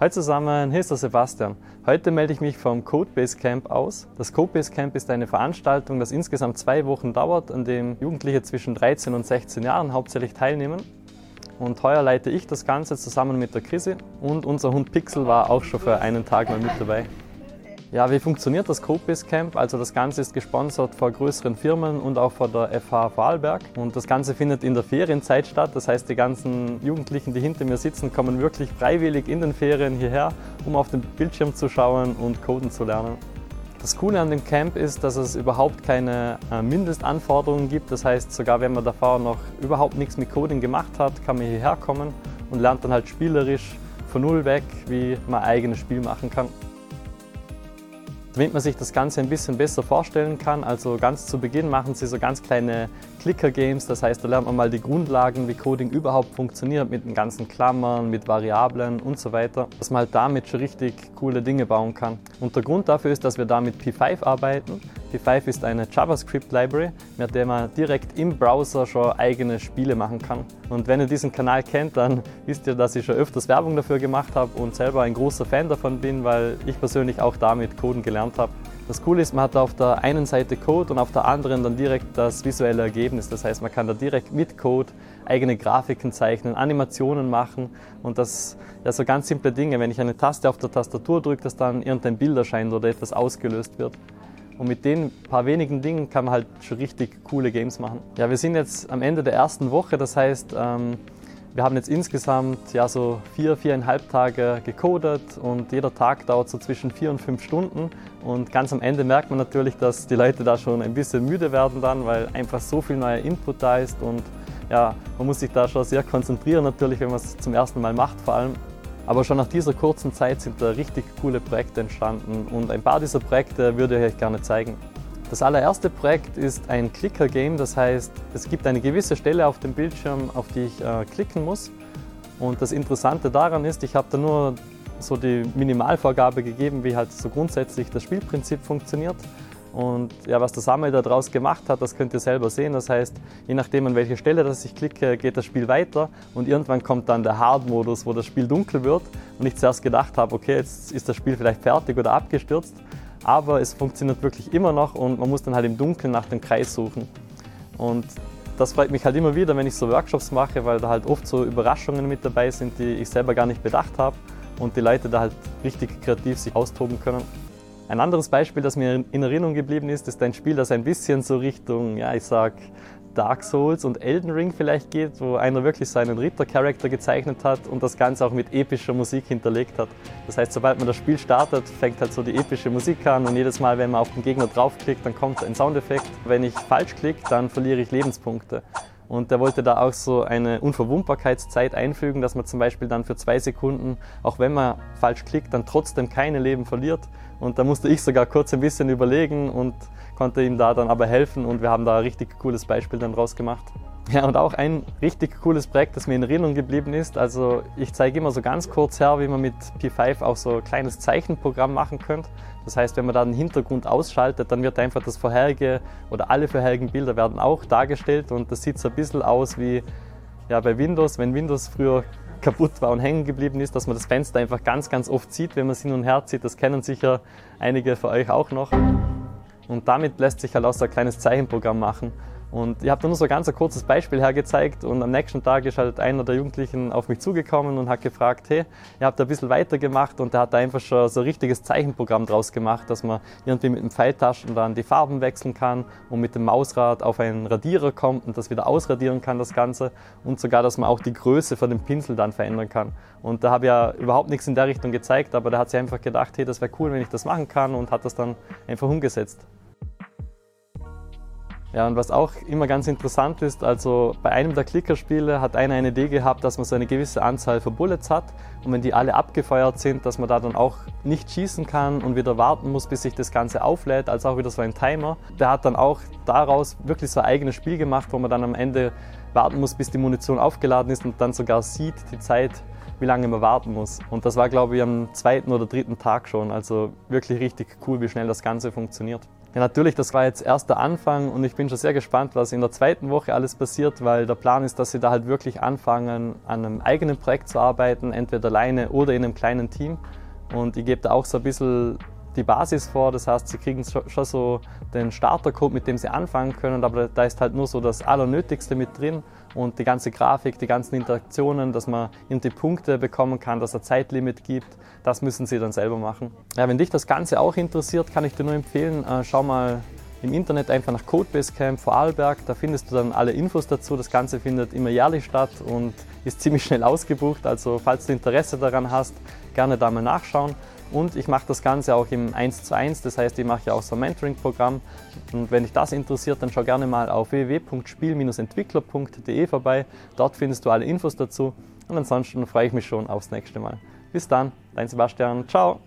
Hallo zusammen, hier ist der Sebastian. Heute melde ich mich vom Codebase Camp aus. Das Codebase Camp ist eine Veranstaltung, das insgesamt zwei Wochen dauert, an dem Jugendliche zwischen 13 und 16 Jahren hauptsächlich teilnehmen. Und heuer leite ich das Ganze zusammen mit der Chrissy und unser Hund Pixel war auch schon für einen Tag mal mit dabei. Ja, wie funktioniert das Codebase Camp? Also das Ganze ist gesponsert von größeren Firmen und auch von der FH Vorarlberg. Und das Ganze findet in der Ferienzeit statt. Das heißt, die ganzen Jugendlichen, die hinter mir sitzen, kommen wirklich freiwillig in den Ferien hierher, um auf den Bildschirm zu schauen und Coden zu lernen. Das Coole an dem Camp ist, dass es überhaupt keine äh, Mindestanforderungen gibt. Das heißt, sogar wenn man davor noch überhaupt nichts mit Coding gemacht hat, kann man hierher kommen und lernt dann halt spielerisch von null weg, wie man eigenes Spiel machen kann. Damit man sich das Ganze ein bisschen besser vorstellen kann, also ganz zu Beginn machen sie so ganz kleine Clicker-Games, das heißt, da lernt man mal die Grundlagen, wie Coding überhaupt funktioniert, mit den ganzen Klammern, mit Variablen und so weiter, dass man halt damit schon richtig coole Dinge bauen kann. Und der Grund dafür ist, dass wir da mit P5 arbeiten. P5 ist eine JavaScript-Library, mit der man direkt im Browser schon eigene Spiele machen kann. Und wenn ihr diesen Kanal kennt, dann wisst ihr, dass ich schon öfters Werbung dafür gemacht habe und selber ein großer Fan davon bin, weil ich persönlich auch damit Coden gelernt habe. Das Coole ist, man hat auf der einen Seite Code und auf der anderen dann direkt das visuelle Ergebnis. Das heißt, man kann da direkt mit Code eigene Grafiken zeichnen, Animationen machen und das ja so ganz simple Dinge. Wenn ich eine Taste auf der Tastatur drücke, dass dann irgendein Bild erscheint oder etwas ausgelöst wird. Und mit den paar wenigen Dingen kann man halt schon richtig coole Games machen. Ja, wir sind jetzt am Ende der ersten Woche, das heißt, ähm, wir haben jetzt insgesamt ja so vier, viereinhalb Tage gecodet und jeder Tag dauert so zwischen vier und fünf Stunden. Und ganz am Ende merkt man natürlich, dass die Leute da schon ein bisschen müde werden dann, weil einfach so viel neuer Input da ist und ja, man muss sich da schon sehr konzentrieren natürlich, wenn man es zum ersten Mal macht vor allem. Aber schon nach dieser kurzen Zeit sind da richtig coole Projekte entstanden und ein paar dieser Projekte würde ich euch gerne zeigen. Das allererste Projekt ist ein Clicker-Game, das heißt, es gibt eine gewisse Stelle auf dem Bildschirm, auf die ich äh, klicken muss. Und das Interessante daran ist, ich habe da nur so die Minimalvorgabe gegeben, wie halt so grundsätzlich das Spielprinzip funktioniert. Und ja, was der Samuel daraus gemacht hat, das könnt ihr selber sehen. Das heißt, je nachdem an welche Stelle das ich klicke, geht das Spiel weiter und irgendwann kommt dann der Hard-Modus, wo das Spiel dunkel wird und ich zuerst gedacht habe, okay, jetzt ist das Spiel vielleicht fertig oder abgestürzt, aber es funktioniert wirklich immer noch und man muss dann halt im Dunkeln nach dem Kreis suchen. Und das freut mich halt immer wieder, wenn ich so Workshops mache, weil da halt oft so Überraschungen mit dabei sind, die ich selber gar nicht bedacht habe und die Leute da halt richtig kreativ sich austoben können. Ein anderes Beispiel, das mir in Erinnerung geblieben ist, ist ein Spiel, das ein bisschen so Richtung, ja, ich sag Dark Souls und Elden Ring vielleicht geht, wo einer wirklich seinen Ritter-Charakter gezeichnet hat und das Ganze auch mit epischer Musik hinterlegt hat. Das heißt, sobald man das Spiel startet, fängt halt so die epische Musik an und jedes Mal, wenn man auf den Gegner draufklickt, dann kommt ein Soundeffekt. Wenn ich falsch klicke, dann verliere ich Lebenspunkte. Und der wollte da auch so eine Unverwundbarkeitszeit einfügen, dass man zum Beispiel dann für zwei Sekunden, auch wenn man falsch klickt, dann trotzdem keine Leben verliert. Und da musste ich sogar kurz ein bisschen überlegen und konnte ihm da dann aber helfen und wir haben da ein richtig cooles Beispiel dann draus gemacht. Ja, und auch ein richtig cooles Projekt, das mir in Erinnerung geblieben ist. Also ich zeige immer so ganz kurz her, wie man mit P5 auch so ein kleines Zeichenprogramm machen könnte. Das heißt, wenn man da den Hintergrund ausschaltet, dann wird einfach das vorherige oder alle vorherigen Bilder werden auch dargestellt und das sieht so ein bisschen aus wie ja, bei Windows, wenn Windows früher kaputt war und hängen geblieben ist, dass man das Fenster einfach ganz, ganz oft sieht, wenn man es hin und her zieht. Das kennen sicher einige von euch auch noch. Und damit lässt sich halt auch so ein kleines Zeichenprogramm machen. Und ich habe nur so ein ganz kurzes Beispiel hergezeigt und am nächsten Tag ist halt einer der Jugendlichen auf mich zugekommen und hat gefragt, hey, ihr habt da ein bisschen weitergemacht und der hat da einfach schon so ein richtiges Zeichenprogramm draus gemacht, dass man irgendwie mit dem Pfeiltaschen dann die Farben wechseln kann und mit dem Mausrad auf einen Radierer kommt und das wieder ausradieren kann, das Ganze und sogar, dass man auch die Größe von dem Pinsel dann verändern kann. Und da habe ich ja überhaupt nichts in der Richtung gezeigt, aber da hat sich einfach gedacht, hey, das wäre cool, wenn ich das machen kann und hat das dann einfach umgesetzt. Ja, und was auch immer ganz interessant ist, also bei einem der Klickerspiele hat einer eine Idee gehabt, dass man so eine gewisse Anzahl von Bullets hat und wenn die alle abgefeuert sind, dass man da dann auch nicht schießen kann und wieder warten muss, bis sich das Ganze auflädt, also auch wieder so ein Timer. Der hat dann auch daraus wirklich so ein eigenes Spiel gemacht, wo man dann am Ende warten muss, bis die Munition aufgeladen ist und dann sogar sieht die Zeit, wie lange man warten muss. Und das war, glaube ich, am zweiten oder dritten Tag schon. Also wirklich richtig cool, wie schnell das Ganze funktioniert. Ja, natürlich, das war jetzt erst der Anfang und ich bin schon sehr gespannt, was in der zweiten Woche alles passiert, weil der Plan ist, dass sie da halt wirklich anfangen, an einem eigenen Projekt zu arbeiten, entweder alleine oder in einem kleinen Team. Und ich gebe da auch so ein bisschen die Basis vor. Das heißt, sie kriegen schon so den Startercode, mit dem sie anfangen können, aber da ist halt nur so das Allernötigste mit drin und die ganze Grafik, die ganzen Interaktionen, dass man die Punkte bekommen kann, dass ein Zeitlimit gibt, das müssen sie dann selber machen. Ja, wenn dich das Ganze auch interessiert, kann ich dir nur empfehlen, äh, schau mal im Internet einfach nach Codebase Camp Vorarlberg, da findest du dann alle Infos dazu. Das Ganze findet immer jährlich statt und ist ziemlich schnell ausgebucht, also falls du Interesse daran hast, gerne da mal nachschauen. Und ich mache das Ganze auch im 1 zu 1, das heißt, ich mache ja auch so ein Mentoring-Programm. Und wenn dich das interessiert, dann schau gerne mal auf www.spiel-entwickler.de vorbei. Dort findest du alle Infos dazu. Und ansonsten freue ich mich schon aufs nächste Mal. Bis dann, dein Sebastian. Ciao.